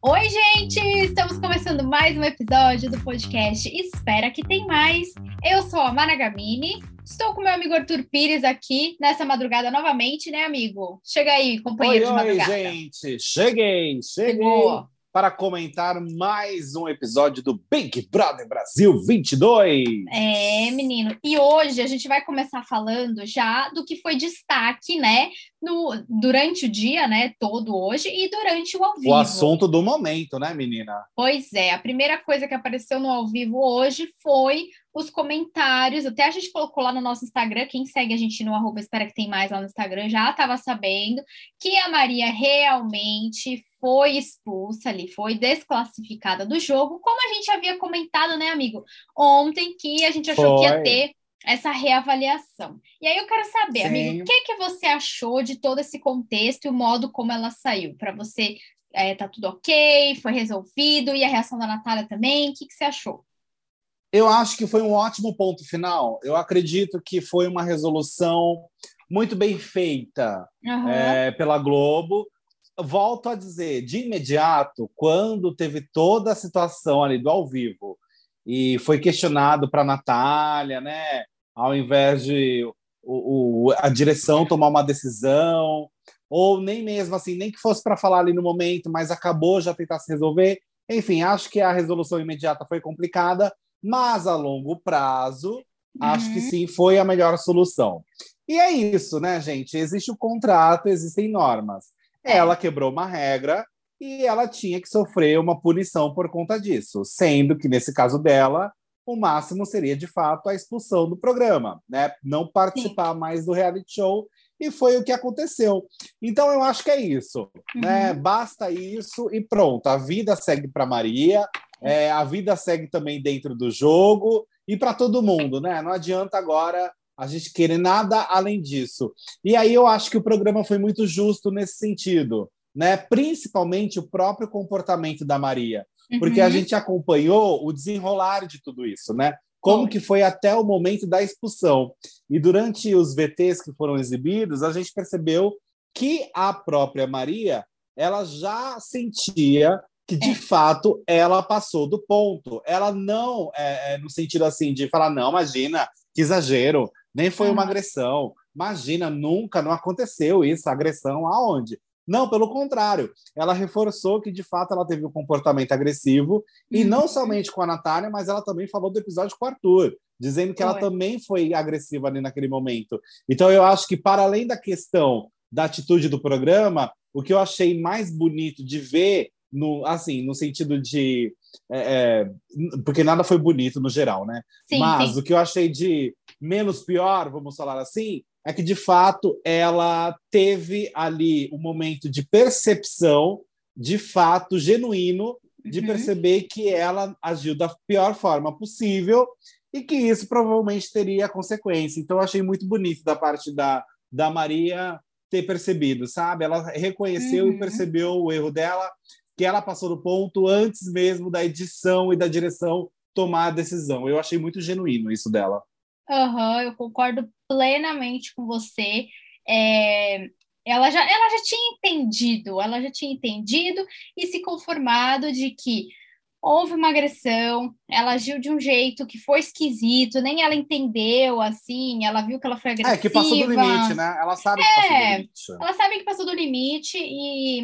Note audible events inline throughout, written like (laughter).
Oi, gente! Estamos começando mais um episódio do podcast Espera que tem mais. Eu sou a Mara Gamini, estou com meu amigo Arthur Pires aqui nessa madrugada novamente, né, amigo? Chega aí, companheiro oi, de madrugada. Oi, gente! Cheguei, cheguei! Chegou para comentar mais um episódio do Big Brother Brasil 22. É, menino. E hoje a gente vai começar falando já do que foi destaque, né, no, durante o dia, né, todo hoje e durante o ao vivo. O assunto do momento, né, menina? Pois é. A primeira coisa que apareceu no ao vivo hoje foi os comentários. Até a gente colocou lá no nosso Instagram. Quem segue a gente no arroba espera que tem mais lá no Instagram já estava sabendo que a Maria realmente foi expulsa ali, foi desclassificada do jogo, como a gente havia comentado, né, amigo? Ontem que a gente achou foi. que ia ter essa reavaliação. E aí eu quero saber, Sim. amigo, o que que você achou de todo esse contexto e o modo como ela saiu? Para você, é, tá tudo ok? Foi resolvido? E a reação da Natália também? O que, que você achou? Eu acho que foi um ótimo ponto final. Eu acredito que foi uma resolução muito bem feita uhum. é, pela Globo. Volto a dizer, de imediato, quando teve toda a situação ali do ao vivo e foi questionado para a Natália, né? Ao invés de o, o, a direção tomar uma decisão, ou nem mesmo assim, nem que fosse para falar ali no momento, mas acabou já tentar se resolver. Enfim, acho que a resolução imediata foi complicada, mas a longo prazo, uhum. acho que uhum. sim foi a melhor solução. E é isso, né, gente? Existe o contrato, existem normas. É. Ela quebrou uma regra e ela tinha que sofrer uma punição por conta disso, sendo que nesse caso dela, o máximo seria de fato a expulsão do programa, né? Não participar sim. mais do reality show e foi o que aconteceu. Então eu acho que é isso, uhum. né? Basta isso e pronto. A vida segue para Maria, é, a vida segue também dentro do jogo e para todo mundo, né? Não adianta agora a gente querer nada além disso. E aí eu acho que o programa foi muito justo nesse sentido, né? Principalmente o próprio comportamento da Maria, porque uhum. a gente acompanhou o desenrolar de tudo isso, né? Como que foi até o momento da expulsão. E durante os VTs que foram exibidos, a gente percebeu que a própria Maria ela já sentia que de é. fato ela passou do ponto. Ela não, é, é, no sentido assim de falar, não, imagina, que exagero, nem foi uma agressão. Imagina, nunca não aconteceu isso, agressão aonde? Não, pelo contrário, ela reforçou que de fato ela teve um comportamento agressivo e não uhum. somente com a Natália, mas ela também falou do episódio com o Arthur, dizendo que ela também foi agressiva ali naquele momento. Então eu acho que para além da questão da atitude do programa, o que eu achei mais bonito de ver no, assim, no sentido de. É, é, porque nada foi bonito no geral, né? Sim, Mas sim. o que eu achei de menos pior, vamos falar assim, é que de fato ela teve ali um momento de percepção, de fato genuíno, de uhum. perceber que ela agiu da pior forma possível e que isso provavelmente teria consequência. Então, eu achei muito bonito da parte da, da Maria ter percebido, sabe? Ela reconheceu uhum. e percebeu o erro dela que ela passou do ponto antes mesmo da edição e da direção tomar a decisão. Eu achei muito genuíno isso dela. Uhum, eu concordo plenamente com você. É, ela, já, ela já tinha entendido, ela já tinha entendido e se conformado de que houve uma agressão, ela agiu de um jeito que foi esquisito, nem ela entendeu, assim, ela viu que ela foi agressiva. É, que passou do limite, né? Ela sabe é, que passou do é, limite. Ela sabe que passou do limite e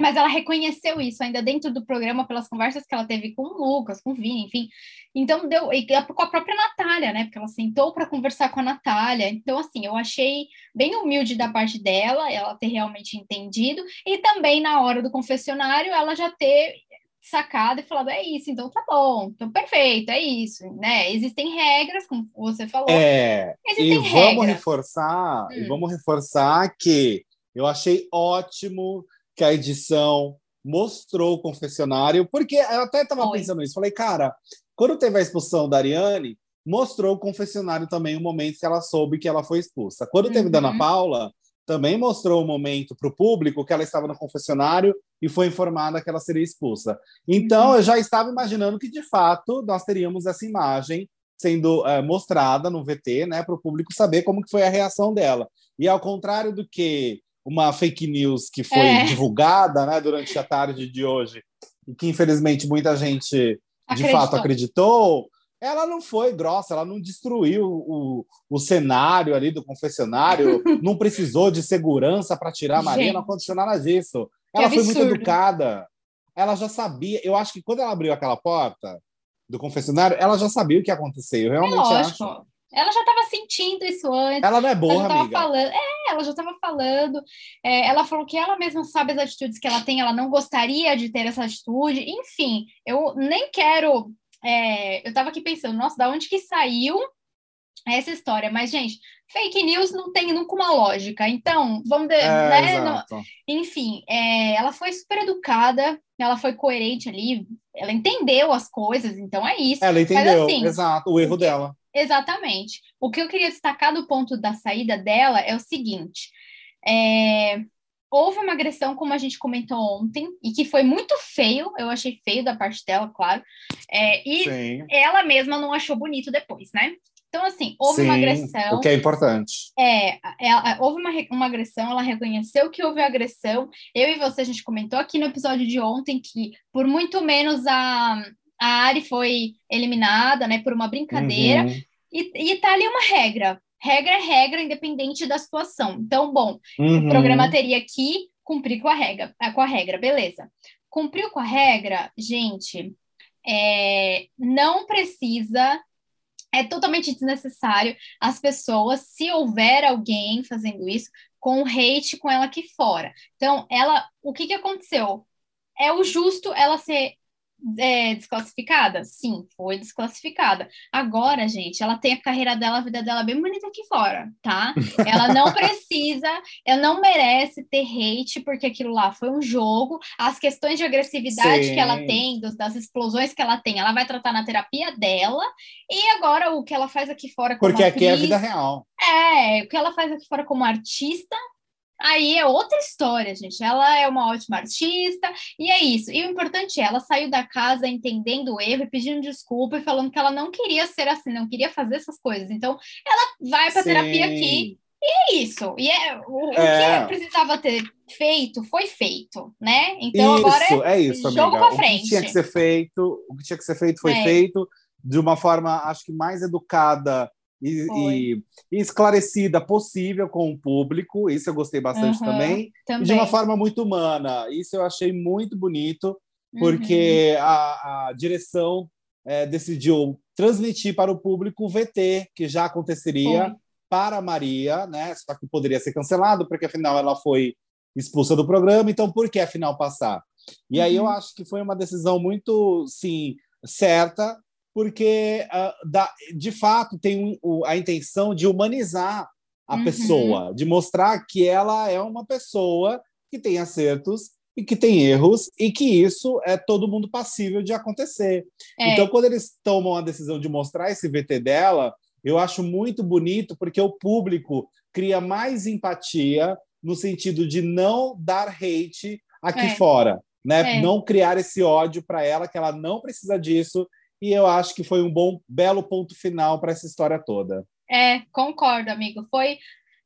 mas ela reconheceu isso ainda dentro do programa pelas conversas que ela teve com o Lucas, com o Vini, enfim. Então deu e com a própria Natália, né? Porque ela sentou para conversar com a Natália. Então assim, eu achei bem humilde da parte dela, ela ter realmente entendido e também na hora do confessionário ela já ter sacado e falado é isso, então tá bom, então perfeito, é isso, né? Existem regras, como você falou. É. Existem e regras. vamos reforçar, hum. e vamos reforçar que eu achei ótimo que a edição mostrou o confessionário, porque eu até estava pensando nisso, falei, cara, quando teve a expulsão da Ariane, mostrou o confessionário também o momento que ela soube que ela foi expulsa. Quando uhum. teve da Ana Paula, também mostrou o momento para o público que ela estava no confessionário e foi informada que ela seria expulsa. Então, uhum. eu já estava imaginando que, de fato, nós teríamos essa imagem sendo é, mostrada no VT, né, para o público saber como que foi a reação dela. E ao contrário do que uma fake news que foi é. divulgada né, durante a tarde de hoje e que infelizmente muita gente de Acreditou. fato acreditou, ela não foi grossa, ela não destruiu o, o cenário ali do confessionário, (laughs) não precisou de segurança para tirar a Maria, gente, não aconteceu nada disso. Ela foi muito educada. Ela já sabia. Eu acho que quando ela abriu aquela porta do confessionário, ela já sabia o que ia acontecer. Eu realmente é acho. Ela já estava sentindo isso antes. Ela não é boa, ela amiga. Falando, é, ela já estava falando. É, ela falou que ela mesma sabe as atitudes que ela tem, ela não gostaria de ter essa atitude. Enfim, eu nem quero é, eu estava aqui pensando, nossa, da onde que saiu essa história? Mas, gente, fake news não tem nunca uma lógica. Então, vamos. De, é, né, enfim, é, ela foi super educada, ela foi coerente ali, ela entendeu as coisas, então é isso. Ela entendeu, Mas, assim, exato, o erro dela. Exatamente. O que eu queria destacar do ponto da saída dela é o seguinte: é, houve uma agressão, como a gente comentou ontem, e que foi muito feio, eu achei feio da parte dela, claro, é, e Sim. ela mesma não achou bonito depois, né? Então, assim, houve Sim, uma agressão. O que é importante. É, ela, é, houve uma, uma agressão, ela reconheceu que houve agressão. Eu e você, a gente comentou aqui no episódio de ontem que, por muito menos, a, a Ari foi eliminada, né, por uma brincadeira. Uhum. E, e tá ali uma regra regra é regra, independente da situação. Então, bom, uhum. o programa teria que cumprir com a regra, é, com a regra, beleza. Cumpriu com a regra, gente, é, não precisa, é totalmente desnecessário as pessoas, se houver alguém fazendo isso, com hate com ela aqui fora. Então, ela, o que que aconteceu? É o justo ela ser é, desclassificada? Sim, foi desclassificada. Agora, gente, ela tem a carreira dela, a vida dela bem bonita aqui fora, tá? Ela não (laughs) precisa, ela não merece ter hate, porque aquilo lá foi um jogo. As questões de agressividade Sim. que ela tem, dos, das explosões que ela tem, ela vai tratar na terapia dela. E agora o que ela faz aqui fora como Porque atriz, aqui é a vida real. É, o que ela faz aqui fora como artista Aí é outra história, gente. Ela é uma ótima artista e é isso. E o importante é, ela saiu da casa entendendo o erro e pedindo desculpa e falando que ela não queria ser assim, não queria fazer essas coisas. Então, ela vai para terapia aqui e é isso. E é, o, é. o, que precisava ter feito foi feito, né? Então isso, agora é, é isso, jogo para frente. O que tinha que ser feito, o que tinha que ser feito foi é. feito de uma forma, acho que mais educada e, e, e, esclarecida possível com o público. Isso eu gostei bastante uhum, também. também. De uma forma muito humana. Isso eu achei muito bonito, porque uhum. a, a, direção é, decidiu transmitir para o público o VT, que já aconteceria foi. para Maria, né? Só que poderia ser cancelado, porque afinal ela foi expulsa do programa, então por que afinal passar? E uhum. aí eu uhum. acho que foi uma decisão muito, sim, certa, porque da, de fato tem a intenção de humanizar a uhum. pessoa, de mostrar que ela é uma pessoa que tem acertos e que tem erros e que isso é todo mundo passível de acontecer. É. Então, quando eles tomam a decisão de mostrar esse VT dela, eu acho muito bonito porque o público cria mais empatia no sentido de não dar hate aqui é. fora, né? É. Não criar esse ódio para ela que ela não precisa disso e eu acho que foi um bom, belo ponto final para essa história toda. É, concordo, amigo. Foi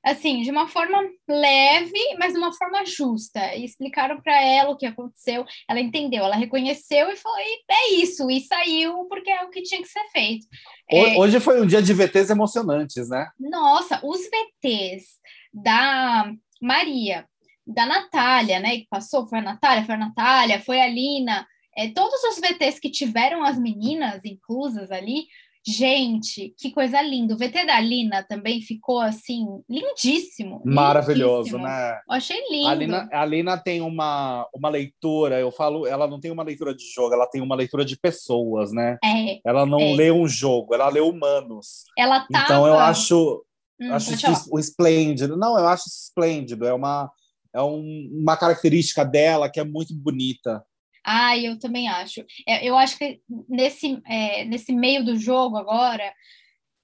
assim, de uma forma leve, mas de uma forma justa. E explicaram para ela o que aconteceu. Ela entendeu, ela reconheceu e falou: é isso, e saiu porque é o que tinha que ser feito. É, hoje foi um dia de VTs emocionantes, né? Nossa, os VTs da Maria, da Natália, né? Que passou, foi a Natália, foi a Natália, foi a Lina, é, todos os VTs que tiveram as meninas inclusas ali, gente, que coisa linda. O VT da Lina também ficou assim, lindíssimo. Maravilhoso, lindíssimo. né? Eu achei lindo. A Lina, a Lina tem uma, uma leitura, eu falo, ela não tem uma leitura de jogo, ela tem uma leitura de pessoas, né? É, ela não é. lê um jogo, ela lê humanos. Ela tava... Então eu acho, hum, acho o esplêndido. Não, eu acho esplêndido. É uma, é um, uma característica dela que é muito bonita. Ah, eu também acho. É, eu acho que nesse, é, nesse meio do jogo agora,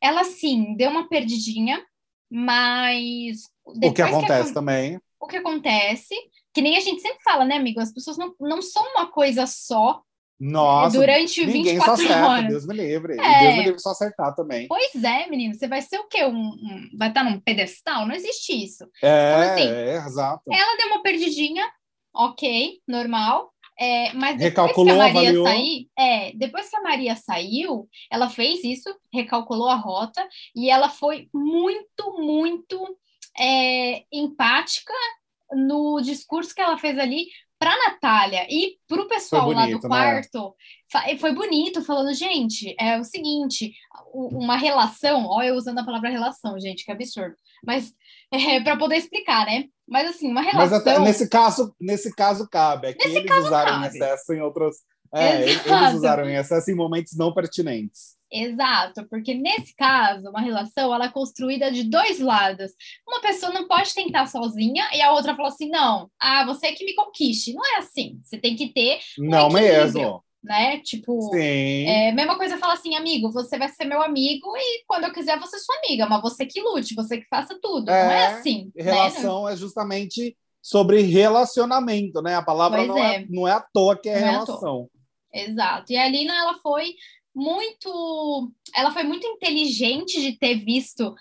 ela sim deu uma perdidinha, mas. O que acontece que, também. O que acontece, que nem a gente sempre fala, né, amigo? As pessoas não, não são uma coisa só. Nossa, durante ninguém 24 só acerta, horas. Deus me livre. E É. Deus me livre só acertar também. Pois é, menino, você vai ser o quê? Um, um- vai estar num pedestal? Não existe isso. É, assim, é, exato. Ela deu uma perdidinha, ok, normal. É, mas depois Recalculou, que a Maria avaliou. sair, é, depois que a Maria saiu, ela fez isso, recalculou a rota e ela foi muito, muito é, empática no discurso que ela fez ali para Natália e para o pessoal Foi lá do bonito, né? quarto. Fa- Foi bonito, falando, gente, é o seguinte, uma relação, ó, eu usando a palavra relação, gente, que absurdo. Mas (laughs) para poder explicar, né? Mas assim, uma relação. Mas até nesse caso, nesse caso cabe. É que Nesse eles usaram em cabe. excesso em outros. É, eles Exato. usaram em excesso em momentos não pertinentes. Exato, porque nesse caso, uma relação ela é construída de dois lados. Uma pessoa não pode tentar sozinha e a outra fala assim: não, ah, você é que me conquiste. Não é assim. Você tem que ter, Não equilíbrio. mesmo. né? Tipo, Sim. é, mesma coisa fala assim, amigo, você vai ser meu amigo e quando eu quiser você é sua amiga, mas você que lute, você que faça tudo. Não é É, assim. né? Relação é justamente sobre relacionamento, né? A palavra Pois não é. é. não é à toa que é Não é relação. Exato. E a Lina, ela foi muito, ela foi muito inteligente de ter visto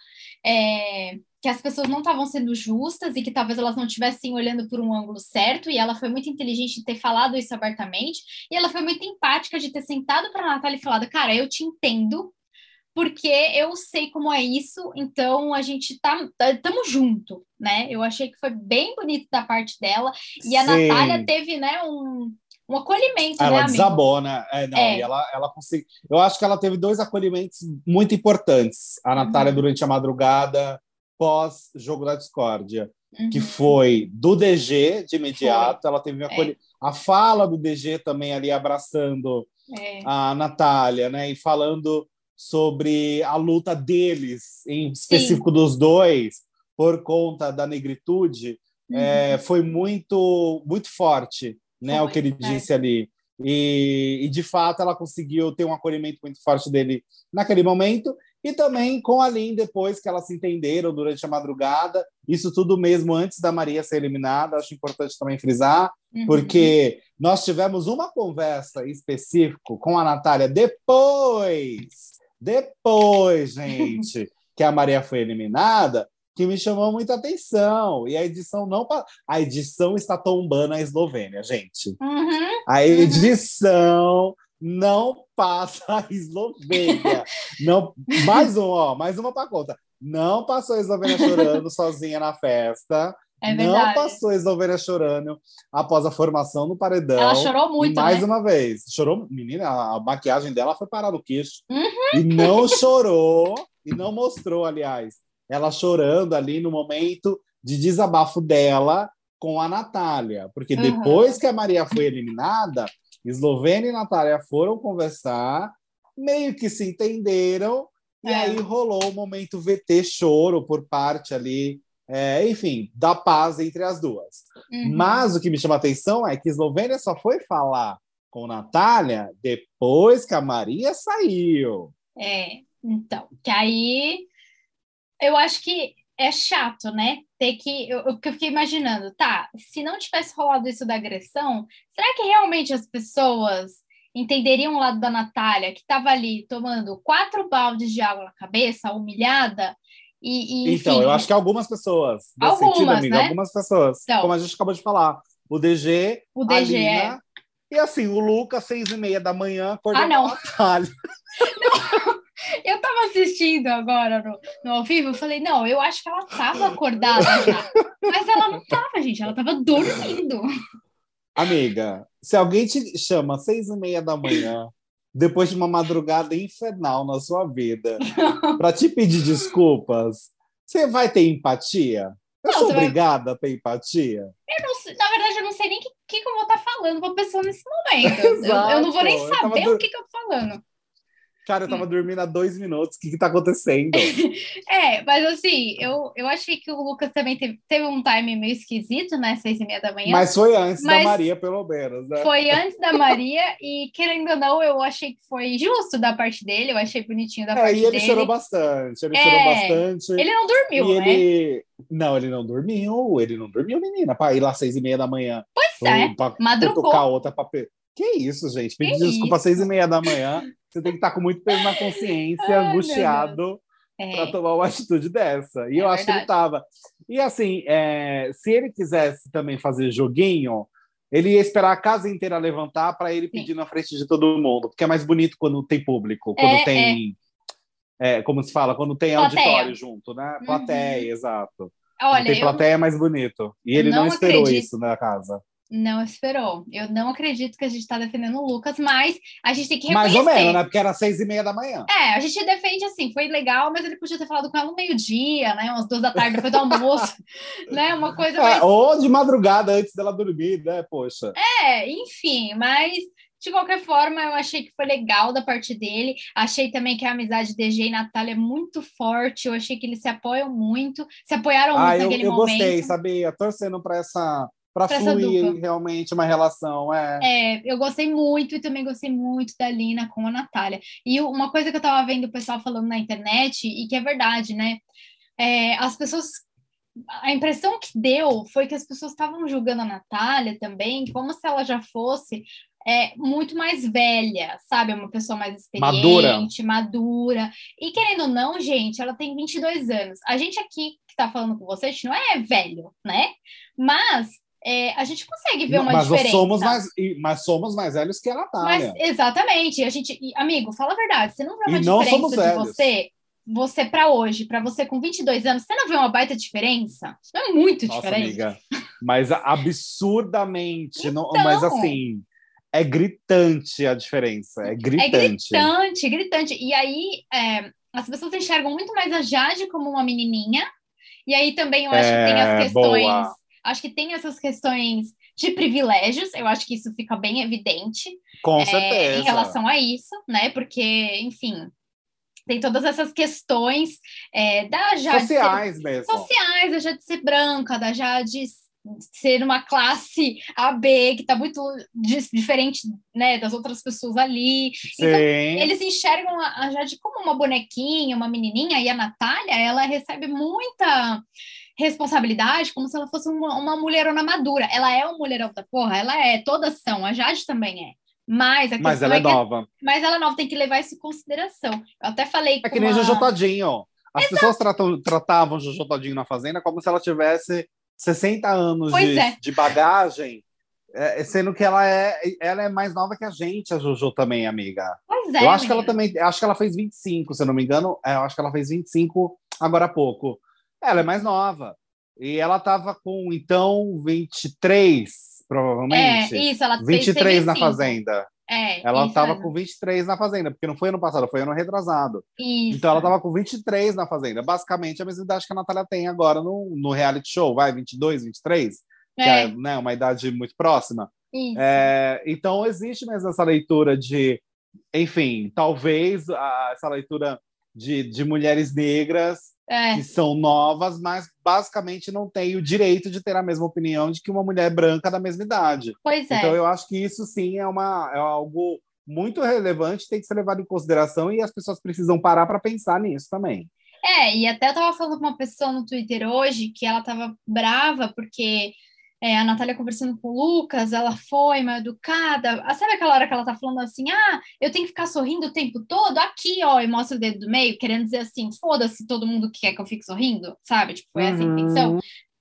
é, que as pessoas não estavam sendo justas e que talvez elas não estivessem olhando por um ângulo certo. E ela foi muito inteligente de ter falado isso abertamente. E ela foi muito empática de ter sentado para a Natália e falado, cara, eu te entendo. Porque eu sei como é isso, então a gente tá estamos junto, né? Eu achei que foi bem bonito da parte dela e a Sim. Natália teve, né, um, um acolhimento, né, Ela né? É, não, É. ela, ela conseguiu. Eu acho que ela teve dois acolhimentos muito importantes. A Natália, Uhum. durante a madrugada, pós-jogo da discórdia, que Uhum. foi do DG de imediato. Ela teve um acolhi... A fala do DG também ali abraçando É. a Natália, né? E falando sobre a luta deles, em específico dos dois, por conta da negritude, é, foi muito, muito forte, né? Foi, o que ele é. disse ali. E, e, de fato ela conseguiu ter um acolhimento muito forte dele naquele momento e também com a Lin depois que elas se entenderam durante a madrugada isso tudo mesmo antes da Maria ser eliminada acho importante também frisar Uhum. porque nós tivemos uma conversa específica com a Natália depois, depois, gente, que a Maria foi eliminada, que me chamou muita atenção. E a edição não a edição está tombando a Eslovênia, gente. Uhum. A edição não passa a Eslovênia. (laughs) Não, mais um, ó, mais uma para conta. Não passou a Eslovênia chorando sozinha na festa. É não passou a Eslovênia chorando após a formação no paredão. Ela chorou muito, mais né? uma vez, chorou, menina, a maquiagem dela foi parar no queixo. Uhum. E não chorou, e não mostrou, aliás, ela chorando ali no momento de desabafo dela com a Natália. Porque Uhum. depois que a Maria foi eliminada, Eslovênia e Natália foram conversar, meio que se entenderam, e É. aí rolou o momento VT choro por parte ali, é, enfim, da paz entre as duas. Uhum. Mas o que me chama a atenção é que Eslovênia só foi falar com Natália depois que a Maria saiu. É, então, que aí eu acho que é chato, né? Ter que. Eu, eu fiquei imaginando, tá, se não tivesse rolado isso da agressão, será que realmente as pessoas entenderiam o lado da Natália, que estava ali tomando quatro baldes de água na cabeça, humilhada? E, e, então, enfim, eu acho que algumas pessoas, Algumas, sentido, amiga, né? algumas pessoas, Então. como a gente acabou de falar, o DG, o DG Lina, é. e assim, o Lucas, seis e meia da manhã, acordou Ah, não. Natália. (laughs) (laughs) (laughs) Eu tava assistindo agora no, no ao vivo, eu falei, não, eu acho que ela tava acordada já. Mas ela não tava, gente, ela tava dormindo. Amiga, se alguém te chama às seis e meia da manhã, depois de uma madrugada infernal na sua vida, (laughs) para te pedir desculpas, você vai ter empatia? Eu Não, sou você vai- obrigada a ter empatia? Eu não sei- na verdade, eu não sei nem o que, que, eu vou estar falando pra pessoa nesse momento. Eu- eu, não vou nem Exato, tava saber dur- o que, que eu tô falando. Cara, eu tava dormindo há dois minutos, o que que tá acontecendo? (laughs) É, mas assim, eu, eu achei que o Lucas também teve, teve um time meio esquisito, né? Seis e meia da manhã. Mas foi antes Mas- da Maria, pelo menos, né? Foi antes da Maria, e querendo ou não, eu achei que foi justo da parte dele, eu achei bonitinho da É, parte e ele dele. chorou bastante, ele É, chorou bastante. Ele não dormiu, né? ele... Não, ele não dormiu, ele não dormiu, menina, para ir lá às seis e meia da manhã. Pois é, pra madrugou. tocar outra pra, pe- Que isso, gente? Pedir desculpa às seis e meia da manhã. Você tem que estar com muito peso na consciência, (laughs) Ai, angustiado é. para tomar uma atitude dessa. E é eu verdade. acho que ele estava. E assim, é, se ele quisesse também fazer joguinho, ele ia esperar a casa inteira levantar para ele pedir Sim. na frente de todo mundo, porque é mais bonito quando tem público, quando é, tem. É. é como se fala, quando tem plateia. auditório junto, né? Plateia, uhum. exato. Olha, tem plateia eu... é mais bonito. E ele não, não esperou acredito. isso na casa. Não esperou. Eu não acredito que a gente está defendendo o Lucas, mas a gente tem que reconhecer. Mais ou menos, né? Porque era seis e meia da manhã. É, a gente defende assim, foi legal, mas ele podia ter falado com ela no meio-dia, né? Umas duas da tarde depois do almoço, (laughs) né? Uma coisa é, mais... Ou de madrugada antes dela dormir, né? Poxa. É, enfim, mas de qualquer forma, eu achei que foi legal da parte dele. Achei também que a amizade de DG e Natália é muito forte. Eu achei que eles se apoiam muito, se apoiaram ah, muito eu, naquele eu momento. Eu gostei, sabia? Torcendo para essa para fluir realmente uma relação. É. é, eu gostei muito e também gostei muito da Lina com a Natália. E uma coisa que eu estava vendo o pessoal falando na internet, e que é verdade, né? É, as pessoas. A impressão que deu foi que as pessoas estavam julgando a Natália também, como se ela já fosse é, muito mais velha, sabe? Uma pessoa mais experiente, madura. madura. E querendo ou não, gente, ela tem 22 anos. A gente aqui que está falando com você, a gente não é velho, né? Mas é, a gente consegue ver uma mas diferença. Somos mais, mas somos mais velhos que a Natália. Mas, exatamente. A gente, amigo, fala a verdade. Você não vê uma e diferença de velhos. você você para hoje, para você com 22 anos, você não vê uma baita diferença? É muito Nossa, diferente. Amiga, mas absurdamente, então, não, mas assim, é gritante a diferença, é gritante. É gritante, gritante. E aí, é, as pessoas enxergam muito mais a Jade como uma menininha, e aí também eu acho é, que tem as é, questões boa Acho que tem essas questões de privilégios, eu acho que isso fica bem evidente. Com é, certeza. Em relação a isso, né? Porque, enfim, tem todas essas questões é, da Jade. Sociais ser, mesmo. Sociais, da Jade ser branca, da Jade ser uma classe AB que está muito diferente né, das outras pessoas ali. Então, Sim. Então, eles enxergam a Jade como uma bonequinha, uma menininha, e a Natália, ela recebe muita responsabilidade como se ela fosse uma, uma mulherona madura. Ela é uma mulherão da porra, ela é, todas são, a Jade também é. Mas, a mas ela é, é nova. Que, mas ela é nova, tem que levar isso em consideração. Eu até falei. É que nem a... Jojo Todinho. As Exato. pessoas tratam, tratavam Jojo Todinho na Fazenda como se ela tivesse 60 anos de, é. de, bagagem, é, sendo que ela é, ela é mais nova que a gente, a Jojo também, amiga. Pois é. Eu acho menina. que ela também, acho que ela fez 25, se eu não me engano. É, eu acho que ela fez 25 agora há pouco. Ela é mais nova. E ela estava com, então, 23, provavelmente. É, isso, ela 23 na Fazenda. É, ela estava com 23 na Fazenda, porque não foi ano passado, foi ano retrasado. Isso. Então ela estava com 23 na Fazenda. Basicamente a mesma idade que a Natália tem agora no, no reality show, vai, 22, 23, é. que é né, uma idade muito próxima. É, então existe mesmo essa leitura de, enfim, talvez a, essa leitura de, de mulheres negras é. que são novas, mas basicamente não têm o direito de ter a mesma opinião de que uma mulher branca da mesma idade. Pois é. Então eu acho que isso sim é, uma, é algo muito relevante, tem que ser levado em consideração e as pessoas precisam parar para pensar nisso também. É, e até eu estava falando com uma pessoa no Twitter hoje que ela estava brava porque é, a Natália conversando com o Lucas, ela foi mal educada. Ah, sabe aquela hora que ela tá falando assim: ah, eu tenho que ficar sorrindo o tempo todo? Aqui, ó, e mostra o dedo do meio, querendo dizer assim: foda-se todo mundo que quer que eu fique sorrindo, sabe? Tipo, foi essa a intenção. Uhum.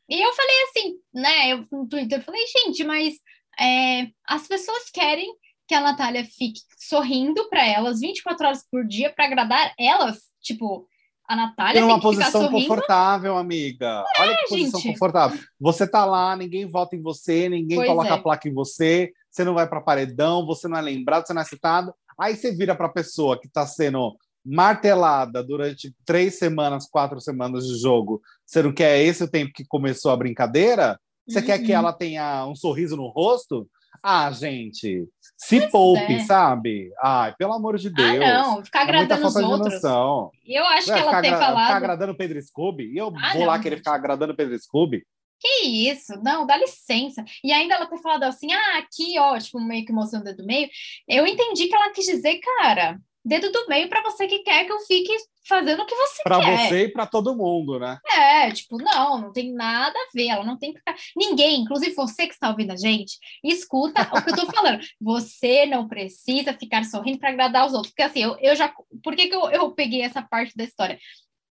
E eu falei assim, né? Eu no Twitter eu falei, gente, mas é, as pessoas querem que a Natália fique sorrindo para elas 24 horas por dia para agradar elas. Tipo, a Natália tem, uma posição confortável, amiga. É, Olha que posição gente. confortável. Você tá lá, ninguém vota em você, ninguém pois coloca é. a placa em você, você não vai para paredão, você não é lembrado, você não é citado. Aí você vira para a pessoa que está sendo martelada durante três semanas, quatro semanas de jogo, Você não quer esse o tempo que começou a brincadeira? Você uhum. quer que uhum. ela tenha um sorriso no rosto? Ah, gente, se pois poupe, é. sabe? Ai, pelo amor de Deus. Ah, não, ficar é agradando é os outros. Eu acho que ela tem falado. Ficar agradando o Pedro Scooby? E eu ah, vou não, lá querer ficar agradando o Pedro Scooby? Que isso? Não, dá licença. E ainda ela ter falado assim, ah, aqui, ó, tipo, meio que mostrando o dedo meio. Eu entendi que ela quis dizer, cara, dedo do meio para você que quer que eu fique fazendo o que você pra quer. Para você e para todo mundo, né? É, tipo, não, não tem nada a ver, ela não tem que ficar... Ninguém, inclusive você que está ouvindo a gente, escuta o que eu tô (laughs) falando. Você não precisa ficar sorrindo para agradar os outros. Porque assim, eu, eu já... Por que, que eu, eu peguei essa parte da história?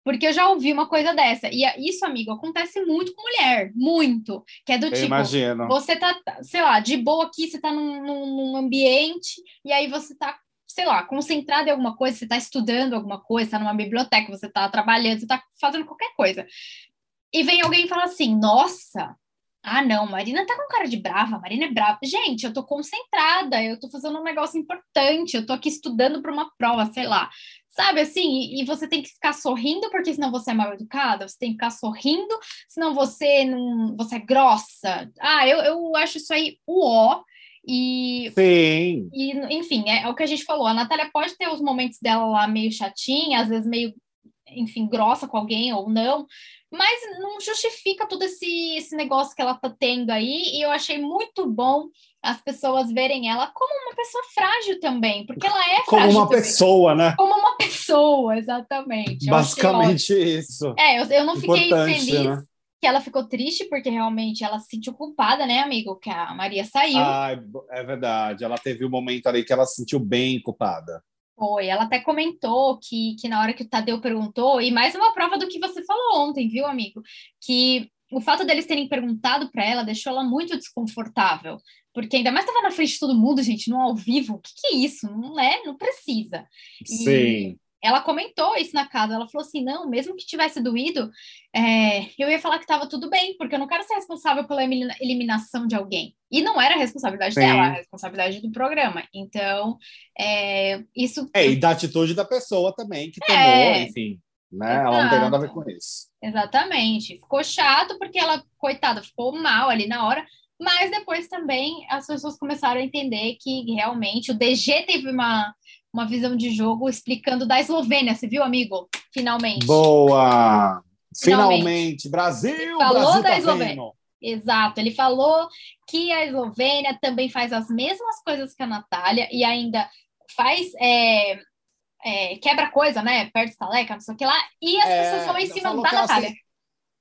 Porque eu já ouvi uma coisa dessa. E isso, amigo, acontece muito com mulher. Muito. Que é do eu tipo. Imagino. Você tá, sei lá, de boa aqui, você tá num, num, ambiente, e aí você tá, sei lá, concentrado em alguma coisa, você tá estudando alguma coisa, tá numa biblioteca, você tá trabalhando, você tá fazendo qualquer coisa. E vem alguém e fala assim: nossa, ah, não, Marina tá com cara de brava, Marina é brava. Gente, eu tô concentrada, eu tô fazendo um negócio importante, eu tô aqui estudando para uma prova, sei lá. Sabe assim? E, e, você tem que ficar sorrindo, porque senão você é mal educada, você tem que ficar sorrindo, senão você não. você é grossa. Ah, eu, eu acho isso aí o ó. E, Sim. E, enfim, é, é o que a gente falou. A Natália pode ter os momentos dela lá meio chatinha, às vezes meio enfim, grossa com alguém ou não, mas não justifica todo esse, esse negócio que ela tá tendo aí, e eu achei muito bom as pessoas verem ela como uma pessoa frágil também, porque ela é como frágil. Como uma também. pessoa, né? Como uma pessoa, exatamente. Basicamente isso. É, eu, eu não fiquei Importante, feliz. Né? Que ela ficou triste porque realmente ela se sentiu culpada, né, amigo? Que a Maria saiu. Ah, é verdade. Ela teve um momento ali que ela se sentiu bem culpada. Foi, ela até comentou que, que na hora que o Tadeu perguntou, e mais uma prova do que você falou ontem, viu, amigo? Que o fato deles terem perguntado para ela deixou ela muito desconfortável, porque ainda mais estava na frente de todo mundo, gente, no ao vivo. O que, que é isso? Não é? Não precisa. E Sim ela comentou isso na casa. Ela falou assim: não, mesmo que tivesse doído, é, eu ia falar que estava tudo bem, porque eu não quero ser responsável pela eliminação de alguém. E não era a responsabilidade Sim. dela, era a responsabilidade do programa. Então, é, isso. É, e da atitude da pessoa também, que tomou, é, enfim. Né? Ela não tem nada a ver com isso. Exatamente. Ficou chato porque ela, coitada, ficou mal ali na hora. Mas depois também as pessoas começaram a entender que realmente o DG teve uma uma visão de jogo explicando da Eslovênia, você viu, amigo? Finalmente. Boa! Finalmente, Finalmente. Brasil! Ele falou Brasil da tá Eslovênia. Vendo. Exato, ele falou que a Eslovênia também faz as mesmas coisas que a Natália e ainda faz é, é, quebra coisa, né? Perde estaleca, não sei o que lá, e as é, pessoas vão em cima da Natália.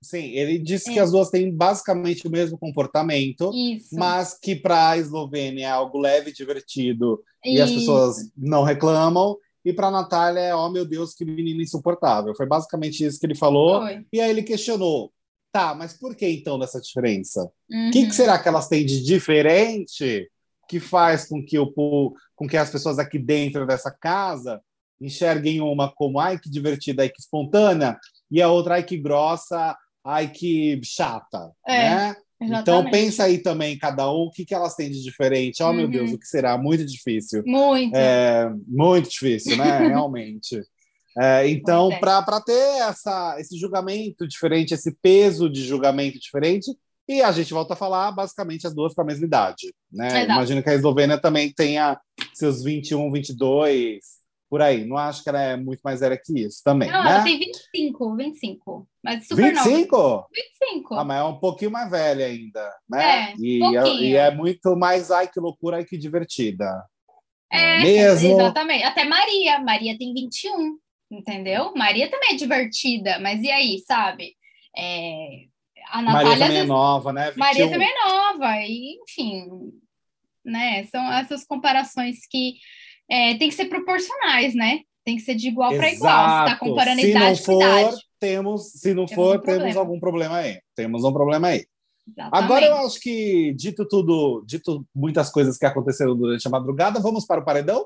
Sim, ele disse é. que as duas têm basicamente o mesmo comportamento, Isso. mas que para a Eslovênia é algo leve e divertido Isso. e as pessoas não reclamam. E para a Natália é, oh meu Deus, que menina insuportável. Foi basicamente isso que ele falou. Foi. E aí ele questionou: tá, mas por que então dessa diferença? O uhum. que, que, será que elas têm de diferente que faz com que, o, com que as pessoas aqui dentro dessa casa enxerguem uma como ai que divertida, ai que espontânea, e a outra ai que grossa, ai que chata, é, né? Exatamente. Então pensa aí também cada um o que, que elas têm de diferente. Oh uhum. meu Deus, o que será? Muito difícil. Muito. É, muito difícil, né? (laughs) Realmente. É, então, é. para ter essa, esse julgamento diferente, esse peso de julgamento diferente, e a gente volta a falar basicamente as duas com a mesma idade. Né? Imagino que a Eslovênia também tenha seus 21, 22, por aí. Não acho que ela é muito mais velha que isso também. Não, né? ela tem 25, 25. Mas super 25? Nova. 25. Ah, mas é um pouquinho mais velha ainda, né? É, e, é, e é muito mais ai que loucura, ai que divertida. É, mesmo. Exatamente. Até Maria. Maria tem 21, entendeu? Maria também é divertida, mas e aí, sabe? É, a Natália, Maria também é nova, né? 21. Maria também é nova, e enfim, né? São essas comparações que é, tem que ser proporcionais, né? Tem que ser de igual para igual. Você está comparando se idade for, idade. Temos, se não temos for, um temos algum problema aí. Temos um problema aí. Exatamente. Agora eu acho que, dito tudo, dito muitas coisas que aconteceram durante a madrugada, vamos para o paredão?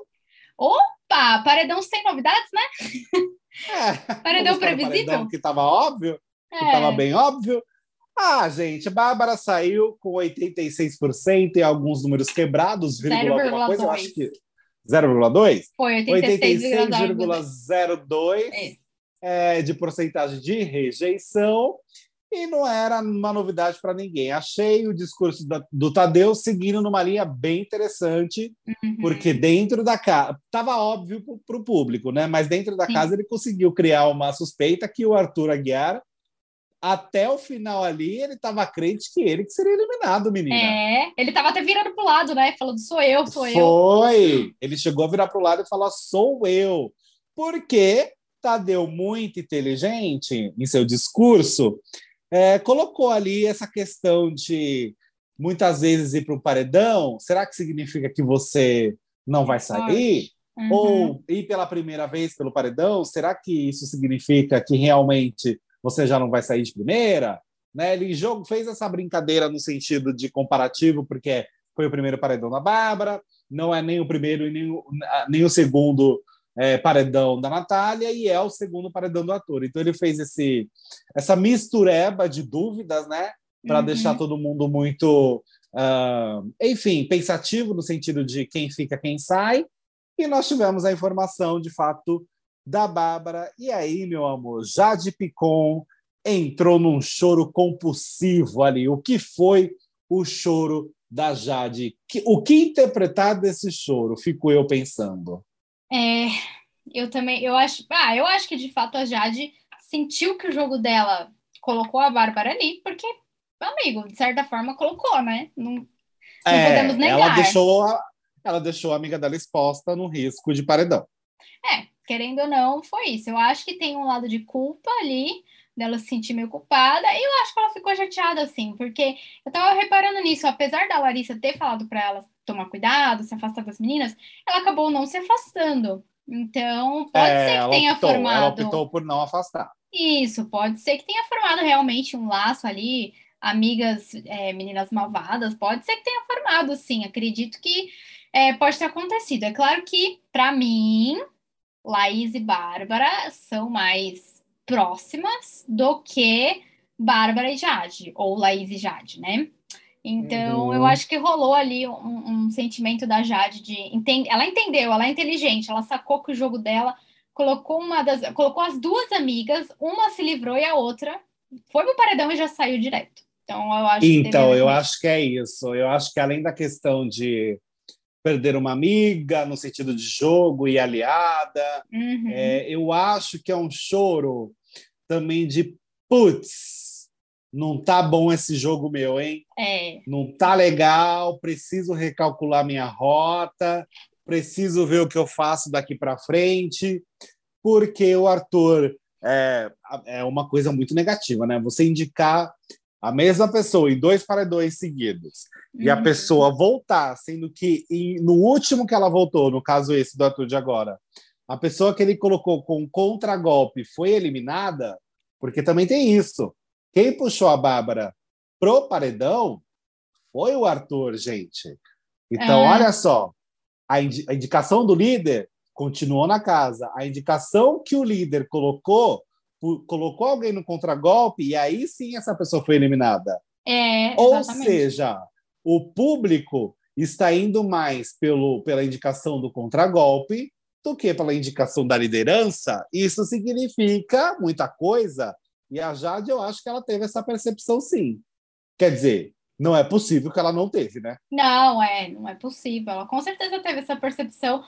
Opa! Paredão sem novidades, né? É, (laughs) paredão previsível? Paredão que estava óbvio, é. que estava bem óbvio. Ah, gente, Bárbara saiu com 86% e alguns números quebrados, vírgula alguma coisa. Eu acho que 0,2? Foi 86,02 é. é, de porcentagem de rejeição. E não era uma novidade para ninguém. Achei o discurso da, do Tadeu seguindo numa linha bem interessante, uhum. porque dentro da casa. Estava óbvio para o público, né? Mas dentro da Sim. casa ele conseguiu criar uma suspeita que o Arthur Aguiar até o final ali, ele estava crente que ele que seria eliminado, menina. É, ele estava até virando pro lado, né? Falando, sou eu, sou Foi. eu. Foi! Ele chegou a virar pro lado e falar, sou eu. Porque Tadeu, muito inteligente em seu discurso, é, colocou ali essa questão de muitas vezes ir para o paredão. Será que significa que você não vai sair? Uhum. Ou ir pela primeira vez pelo paredão? Será que isso significa que realmente você já não vai sair de primeira? Né? Ele jogo fez essa brincadeira no sentido de comparativo, porque foi o primeiro paredão da Bárbara, não é nem o primeiro e nem o, nem o segundo é, paredão da Natália e é o segundo paredão do ator. Então ele fez esse, essa mistureba de dúvidas, né? Para uhum. deixar todo mundo muito, uh, enfim, pensativo no sentido de quem fica, quem sai. E nós tivemos a informação, de fato, da Bárbara. E aí, meu amor, Jade Picon entrou num choro compulsivo ali. O que foi o choro da Jade? O que interpretar desse choro? Fico eu pensando. É, eu também, eu acho, ah, eu acho que de fato a Jade sentiu que o jogo dela colocou a Bárbara ali, porque, amigo, de certa forma colocou, né? Não, não é, podemos negar. Ela deixou, a, ela deixou a amiga dela exposta no risco de paredão. É, querendo ou não, foi isso. Eu acho que tem um lado de culpa ali, dela se sentir meio culpada, e eu acho que ela ficou chateada, assim, porque eu tava reparando nisso, apesar da Larissa ter falado para ela tomar cuidado, se afastar das meninas, ela acabou não se afastando. Então, pode é, ser que tenha optou, formado. Ela optou por não afastar. Isso, pode ser que tenha formado realmente um laço ali, amigas, é, meninas malvadas, pode ser que tenha formado, sim. Acredito que é, pode ter acontecido. É claro que, para mim, Laís e Bárbara são mais próximas do que Bárbara e Jade, ou Laís e Jade, né? Então, uhum. eu acho que rolou ali um, um sentimento da Jade de entender. Ela entendeu, ela é inteligente, ela sacou que o jogo dela colocou uma das, colocou as duas amigas, uma se livrou e a outra foi pro paredão e já saiu direto. Então, eu acho. Então, eu acho que é isso. Eu acho que além da questão de perder uma amiga no sentido de jogo e aliada. Uhum. É, eu acho que é um choro também de putz, não tá bom esse jogo meu, hein? É. Não tá legal, preciso recalcular minha rota, preciso ver o que eu faço daqui para frente, porque o Arthur é, é uma coisa muito negativa, né? Você indicar a mesma pessoa em dois paredões seguidos uhum. e a uhum. pessoa voltar, sendo que em, no último que ela voltou, no caso esse do Arthur de agora, a pessoa que ele colocou com contragolpe foi eliminada, porque também tem isso. Quem puxou a Bárbara pro paredão foi o Arthur, gente. Então, é. olha só, a, indi a indicação do líder continuou na casa. A indicação que o líder colocou colocou alguém no contragolpe e aí sim essa pessoa foi eliminada. É, Ou seja, o público está indo mais pelo, pela indicação do contragolpe do que pela indicação da liderança. Isso significa muita coisa. E a Jade, eu acho que ela teve essa percepção sim. Quer dizer, não é possível que ela não teve, né? Não, é, não é possível. Ela com certeza teve essa percepção.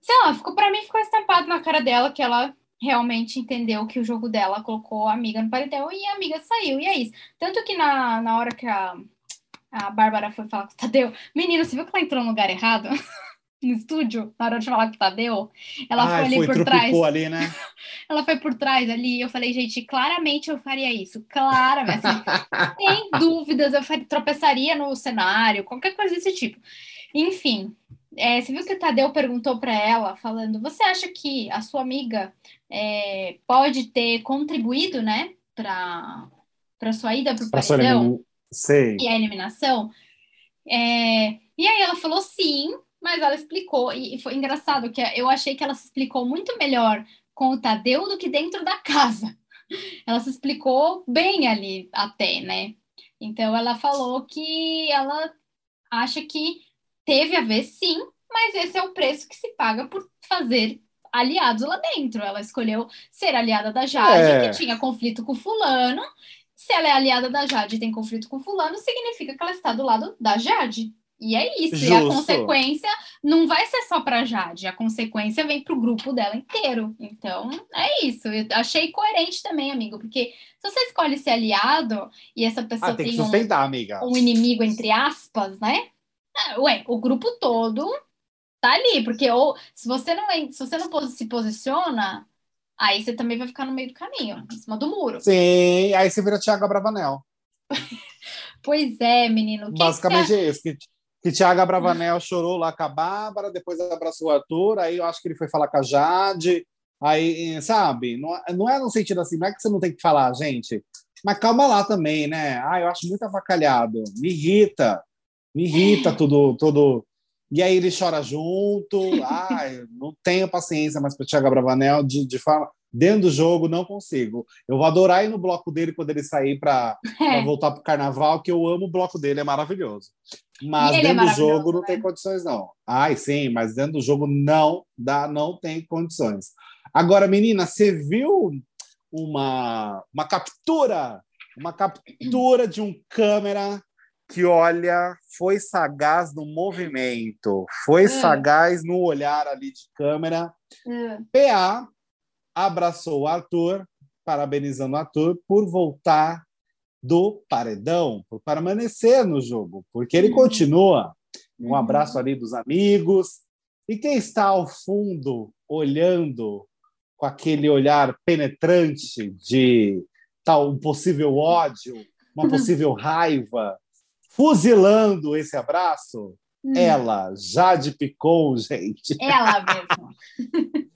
Sei lá, ficou para mim ficou estampado na cara dela que ela realmente entendeu que o jogo dela colocou a amiga no paredão e a amiga saiu, e é isso. Tanto que na, na hora que a, a Bárbara foi falar com o Tadeu, menino, você viu que ela entrou no lugar errado? (laughs) no estúdio, na hora de falar com o Tadeu, ela Ai, foi ali foi, por trás. Ali, né? (laughs) ela foi por trás ali, eu falei, gente, claramente eu faria isso, claramente, assim, (laughs) sem dúvidas, eu faria, tropeçaria no cenário, qualquer coisa desse tipo. Enfim, é, você viu que o Tadeu perguntou para ela, falando: Você acha que a sua amiga é, pode ter contribuído, né, para sua ida para o paredão Sei. e a eliminação? É, e aí ela falou sim, mas ela explicou e foi engraçado que eu achei que ela se explicou muito melhor com o Tadeu do que dentro da casa. (laughs) Ela se explicou bem ali até, né? Então ela falou que ela acha que teve a ver sim, mas esse é o preço que se paga por fazer aliados lá dentro. Ela escolheu ser aliada da Jade, é. que tinha conflito com fulano. Se ela é aliada da Jade e tem conflito com fulano, significa que ela está do lado da Jade. E é isso. Justo. E a consequência não vai ser só para Jade, a consequência vem para o grupo dela inteiro. Então, é isso. Eu achei coerente também, amigo, porque se você escolhe ser aliado e essa pessoa ah, tem, tem um, amiga. um inimigo, entre aspas, né? É, ué, o grupo todo tá ali, porque ou se você não, se você não se posiciona, aí você também vai ficar no meio do caminho, em cima do muro. Sim, aí você vira Thiago Abravanel. (laughs) pois é, menino. Basicamente é isso. Que que Thiago Abravanel chorou lá com a Bárbara, depois abraçou o Arthur, aí eu acho que ele foi falar com a Jade, aí, sabe? Não, não é no sentido assim, não é que você não tem que falar, gente, mas calma lá também, né? Ah, eu acho muito avacalhado, me irrita, me irrita tudo, tudo. E aí ele chora junto, ai, não tenho paciência mais para o Thiago Abravanel de, de forma dentro do jogo, não consigo. Eu vou adorar ir no bloco dele quando ele sair para é. voltar para o carnaval, que eu amo o bloco dele, é maravilhoso. Mas é dentro é do jogo não né? tem condições, não. Ai, sim, mas dentro do jogo não dá, não tem condições. Agora, menina, você viu uma, uma captura, uma captura de um câmera que, olha, foi sagaz no movimento, foi hum. sagaz no olhar ali de câmera. Hum. PA abraçou o Arthur, parabenizando o Arthur por voltar do paredão, por permanecer no jogo, porque ele uhum. continua. Um uhum. abraço ali dos amigos. E quem está ao fundo, olhando com aquele olhar penetrante de tal um possível ódio, uma (laughs) possível raiva, fuzilando esse abraço? Hum. Ela, Jade Picon, (laughs) gente. Ela mesma. (laughs)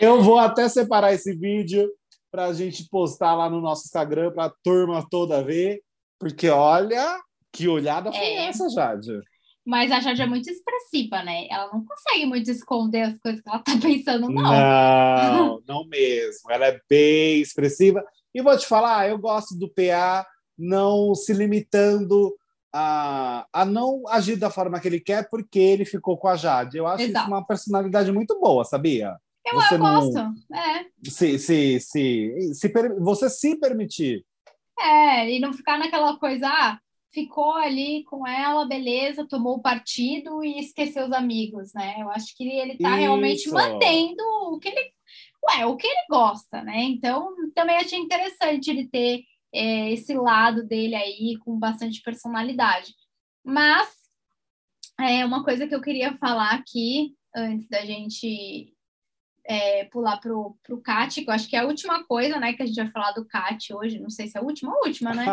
Eu vou até separar esse vídeo para a gente postar lá no nosso Instagram para a turma toda ver, porque olha que olhada foi é. essa, Jade. Mas a Jade é muito expressiva, né? Ela não consegue muito esconder as coisas que ela tá pensando, não. Não, (laughs) não mesmo. Ela é bem expressiva. E vou te falar, eu gosto do PA não se limitando a, a não agir da forma que ele quer porque ele ficou com a Jade. Eu acho Exato. isso uma personalidade muito boa, sabia? Eu, você eu não, gosto, é. Se, se, se, se, você se permitir. É, e não ficar naquela coisa, ah, ficou ali com ela, beleza, tomou o partido e esqueceu os amigos, né? Eu acho que ele está realmente mantendo o que ele, ué, o que ele gosta, né? Então, também achei interessante ele ter é, esse lado dele aí com bastante personalidade. Mas é uma coisa que eu queria falar aqui antes da gente é, pular pro, pro CAT, que eu acho que é a última coisa, né, que a gente vai falar do CAT hoje, não sei se é a última ou a última, né?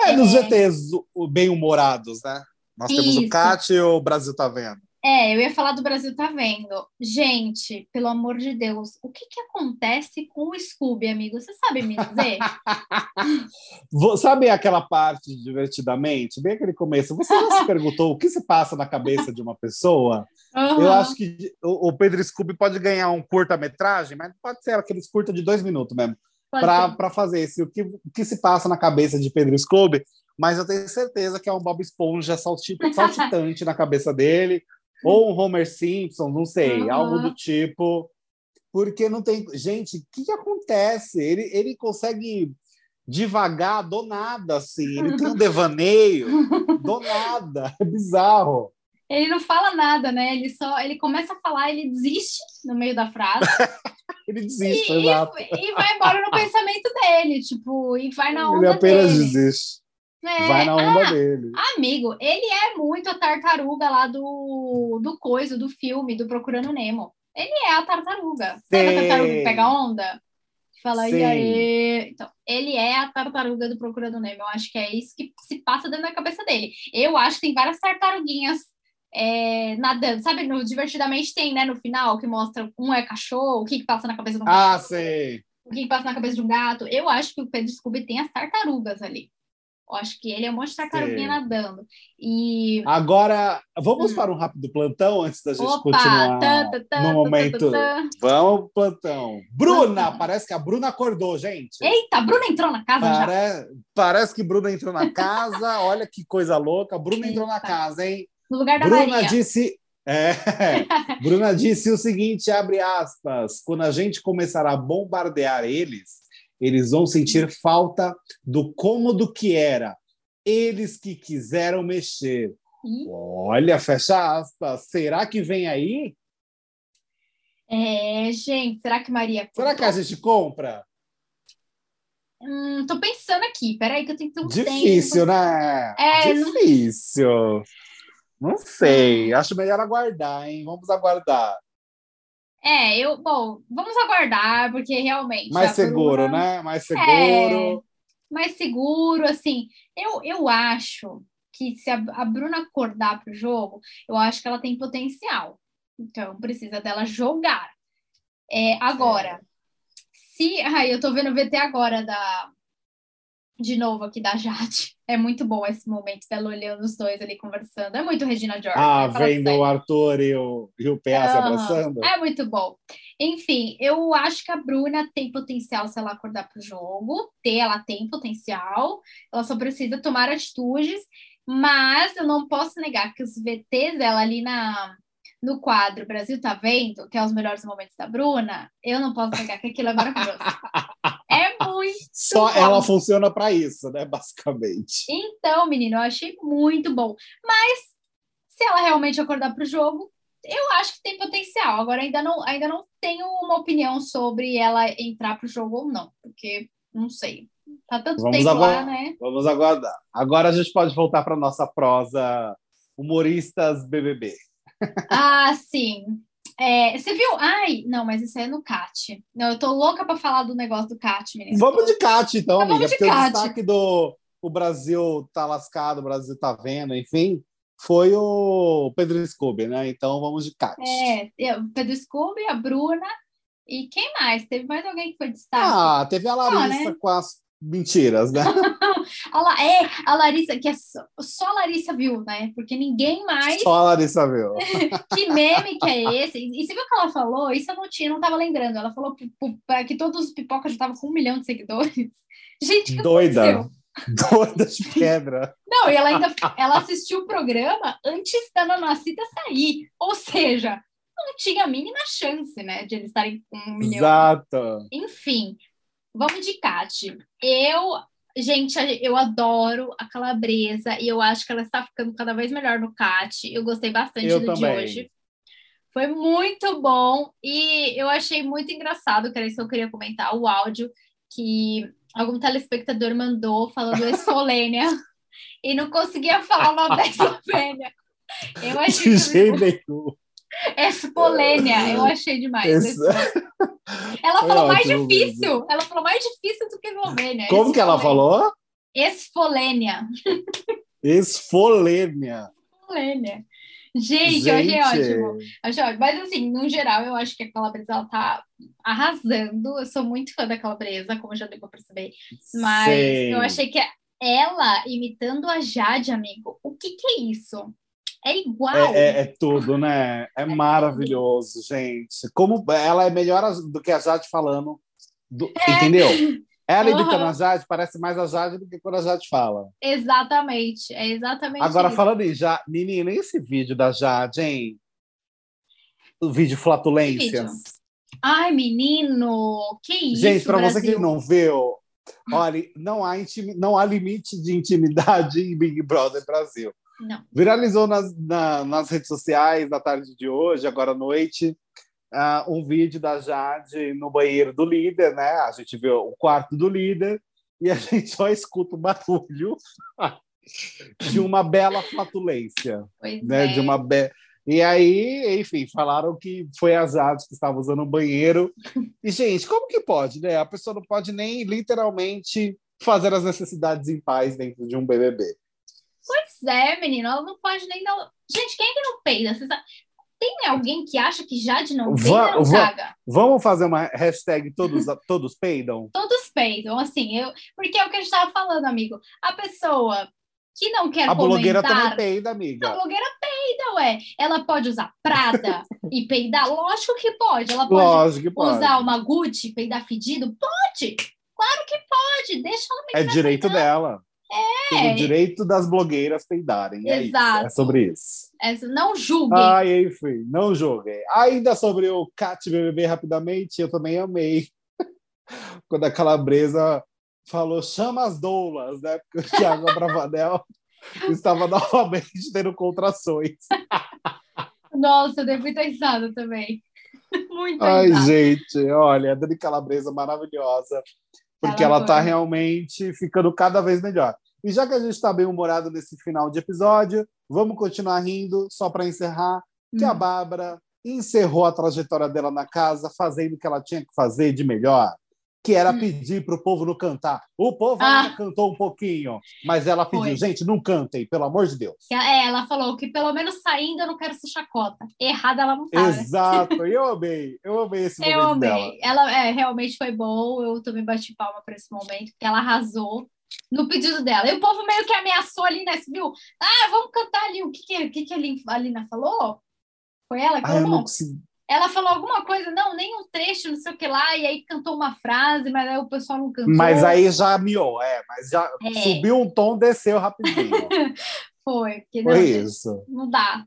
é, (laughs) é, nos VTs bem-humorados, né? Nós Isso. temos o CAT e o Brasil tá vendo. É, eu ia falar do Brasil tá vendo. Gente, pelo amor de Deus, o que que acontece com o Scooby, amigo? Você sabe me dizer? (laughs) sabe aquela parte divertidamente? Bem aquele começo. Você já se (laughs) perguntou o que se passa na cabeça de uma pessoa? Uhum. Eu acho que o Pedro Scooby pode ganhar um curta-metragem, mas pode ser aqueles curta de dois minutos mesmo. Para fazer esse, o que, o que se passa na cabeça de Pedro Scooby, mas eu tenho certeza que é um Bob Esponja saltitante na cabeça dele, ou um Homer Simpson, não sei, uhum. algo do tipo. Porque não tem. Gente, o que, que acontece? Ele, ele consegue devagar do nada, assim. Ele tem um (laughs) devaneio do nada. (laughs) É bizarro. Ele não fala nada, né? Ele só ele começa a falar, ele desiste no meio da frase. (laughs) ele desiste, e, exato. E, e, vai embora no pensamento dele, tipo, e vai na onda Ele apenas dele. desiste. É, Vai na onda ah, dele. Amigo, ele é muito a tartaruga lá do, do coisa, do filme, do Procurando Nemo. Ele é a tartaruga. Sim. Sabe a tartaruga que pega onda? Fala, Sim. e aí? Então, ele é a tartaruga do Procurando Nemo. Eu acho que é isso que se passa dentro da cabeça dele. Eu acho que tem várias tartaruguinhas é, nadando. Sabe, no Divertidamente tem, né, no final, que mostra um é cachorro, o que, que passa na cabeça de um ah, cachorro. Ah, sei. O que, que passa na cabeça de um gato. Eu acho que o Pedro Scooby tem as tartarugas ali. Eu acho que ele é um monte de tartaruguinha nadando. E... Agora, vamos hum. para um rápido plantão antes da gente Opa, continuar no momento. Vamos, plantão. Bruna, parece que a Bruna acordou, gente. Eita, a Bruna entrou na casa Pare... já. Parece que Bruna entrou na casa. (laughs) Olha que coisa louca. Bruna Eita. entrou na casa, hein? No lugar da Bruna Maria. disse... É, (laughs) Bruna disse o seguinte, abre aspas, quando a gente começar a bombardear eles, eles vão sentir falta do cômodo que era. Eles que quiseram mexer. Olha, fecha aspas. Será que vem aí? É, gente, será que Maria. Será que a gente compra? Hum, tô pensando aqui, peraí, que eu tenho que ter um Difícil, tempo. né? É, Difícil. Não sei. Acho melhor aguardar, hein? Vamos aguardar. É, eu, bom, vamos aguardar, porque realmente. Mais seguro, Bruna- né? Mais seguro. É. mais seguro, assim. Eu, eu acho que se a, a Bruna acordar pro jogo, eu acho que ela tem potencial. Então, precisa dela jogar. É, agora, se. Ai, eu tô vendo o VT agora da. De novo aqui da Jade. (laughs) É muito bom esse momento dela olhando os dois ali conversando. É muito Regina George. Ah, né? Vendo sério. o Arthur e o, e o PA se Aham. abraçando? É muito bom. Enfim, eu acho que a Bruna tem potencial se ela acordar para o jogo. Ter, ela tem potencial. Ela só precisa tomar atitudes. Mas eu não posso negar que os VTs dela ali na, no quadro Brasil tá vendo, que é os melhores momentos da Bruna, eu não posso negar que aquilo é maravilhoso. (laughs) é muito Só bom. ela funciona para isso, né? Basicamente. Então, menino, eu achei muito bom. Mas se ela realmente acordar para o jogo, eu acho que tem potencial. Agora ainda não, ainda não tenho uma opinião sobre ela entrar para o jogo ou não, porque não sei. Tá tanto Vamos tempo lá, né? Vamos aguardar. Agora a gente pode voltar para nossa prosa humoristas BBB. Ah, sim. É, você viu? Ai, não, mas isso aí é no CAT. Não, eu tô louca para falar do negócio do CAT, menina. Vamos de Cat, então, Então, amiga, porque o Cat. destaque do o Brasil tá lascado, o Brasil tá vendo, enfim, foi o Pedro Scooby, né? Então vamos de Cat. É, eu- o Pedro Scooby, a Bruna e quem mais? Teve mais alguém que foi destaque? Ah, teve a Larissa né? com as mentiras, né? (laughs) La- é, a Larissa, que é só, só a Larissa viu, né? Porque ninguém mais. Só a Larissa viu. (laughs) Que meme que é esse? E você viu o que ela falou? Isso eu não tinha, não tava lembrando. Ela falou que todos os pipocas já estavam com um milhão de seguidores. (laughs) Gente, que Doida. aconteceu? (laughs) Doida de pedra. Não, e ela ainda ela assistiu o programa antes da Nanacita sair. Ou seja, não tinha a mínima chance, né, de eles estarem com um milhão. Exato. Enfim, vamos de Cat. Eu, gente, eu adoro a calabresa e eu acho que ela está ficando cada vez melhor no Cat. Eu gostei bastante Eu do de também. hoje. Foi muito bom e eu achei muito engraçado, que era isso que eu queria comentar, o áudio que algum telespectador mandou falando (laughs) esfolênia e não conseguia falar o nome da. (laughs) Eu achei De jeito que Espolênia, eu achei demais. Esse- Ela falou mais difícil. Ela falou mais difícil do que Eslovênia. Como que ela Esfolênia. falou? Esfolênia. Esfolêmia. Esfolênia. Gente, eu achei ótimo. Ótimo. Mas assim, no geral, eu acho que a Calabresa ela tá arrasando. Eu sou muito fã da Calabresa, como já deu pra perceber. Mas eu achei que ela imitando a Jade, amigo, o que que é isso? É igual. É, é- é tudo, né? É maravilhoso, gente. Como ela é melhor do que a Jade falando. do- Entendeu? Ela imitando a Jade parece mais a Jade do que quando a Jade fala. Exatamente. É exatamente Agora, isso. falando em Jade, menina, e esse vídeo da Jade, hein? O vídeo Flatulências. Ai, menino, que isso, Gente, para você que não viu, olha, não há, intimi- não há limite de intimidade em Big Brother Brasil. Não. Viralizou nas, na- nas redes sociais na tarde de hoje, agora à noite, ah, um vídeo da Jade no banheiro do líder, né? A gente viu o quarto do líder e a (laughs) gente só escuta o barulho (laughs) de uma bela flatulência, Pois né? é. De uma be... E aí, enfim, falaram que foi a Jade que estava usando o banheiro. E, gente, como que pode, né? A pessoa não pode nem literalmente fazer as necessidades em paz dentro de um BBB. Pois é, menino, ela não pode nem dar. Gente, quem é que não peida? Você sabe- Tem alguém que acha que Jade não peida Va- não va- caga? Vamos fazer uma hashtag todos, (laughs) todos peidam? Todos peidam, assim, eu. Porque é o que a gente estava falando, amigo. A pessoa que não quer A blogueira comentar. também peida, A amiga. blogueira peida, ué. Ela pode usar Prada (laughs) e peidar? Lógico que pode. Ela pode Lógico que pode. usar uma Gucci e peidar fedido? Pode! Claro que pode. Deixa ela É direito dela. É. É. O direito das blogueiras peidarem. É, isso, Exato. é sobre isso. Essa- Não julguem. Ai, enfim, não joguei. Ainda sobre o Cat BBB rapidamente, eu também amei. (laughs) Quando a calabresa falou, chama as doulas, né? Porque o Thiago Bravanel (laughs) estava novamente tendo contrações. (laughs) Nossa, eu dei muita risada também. Muito Ai, risada. gente, olha, a Dani Calabresa maravilhosa, porque ela, ela tá realmente ficando cada vez melhor. E já que a gente está bem humorado nesse final de episódio, vamos continuar rindo, só para encerrar, que hum. a Bárbara encerrou a trajetória dela na casa fazendo o que ela tinha que fazer de melhor que era hum. pedir para o povo não cantar. O povo ah. cantou um pouquinho, mas ela pediu, Foi. gente, não cantem, pelo amor de Deus. É, ela falou que pelo menos saindo eu não quero ser chacota. Errada ela não. Né? Exato, eu amei, eu amei esse (laughs) momento eu amei. dela. Ela é, realmente foi bom, eu também bati palma para esse momento, porque ela arrasou no pedido dela. E o povo meio que ameaçou ali, né? Viu? Ah, vamos cantar ali. O que, que, que, que a Lina falou? Foi ela que ah, falou? ela falou alguma coisa, não, nem um trecho, não sei o que lá, e aí cantou uma frase, mas aí o pessoal não cantou. Mas aí já miou, é, mas já é. subiu um tom, desceu rapidinho. (laughs) Foi, porque Foi não, isso. Não dá.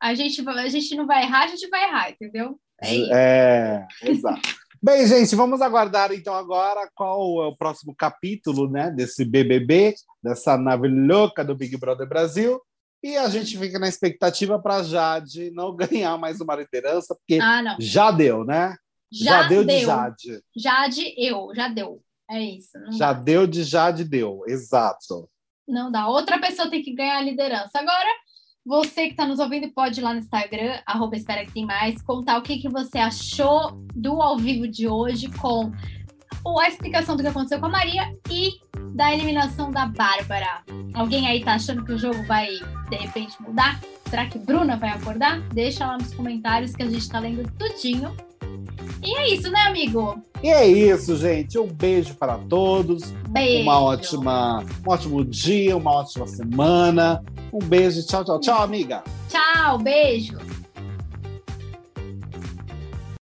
A gente, a gente não vai errar, a gente vai errar, entendeu? É, é exato. Bem, gente, vamos aguardar então agora qual é o próximo capítulo, né, desse BBB, dessa nave louca do Big Brother Brasil. E a gente fica na expectativa para Jade não (laughs) ganhar mais uma liderança, porque ah, já deu, né? Já, já deu, deu, de Jade. Jade, eu, já deu. É isso. já dá. deu de Jade, deu. Exato. Não dá. Outra pessoa tem que ganhar a liderança. Agora, você que está nos ouvindo pode ir lá no Instagram, arroba espera que tem mais, contar o que, que você achou do ao vivo de hoje com a explicação do que aconteceu com a Maria e da eliminação da Bárbara. Alguém aí tá achando que o jogo vai de repente mudar? Será que Bruna vai acordar? Deixa lá nos comentários que a gente tá lendo tudinho. E é isso, né, amigo? E é isso, gente. Um beijo para todos. Beijo. Uma ótima, um ótimo dia, uma ótima semana. Um beijo. Tchau, tchau, tchau, amiga. Tchau, beijo.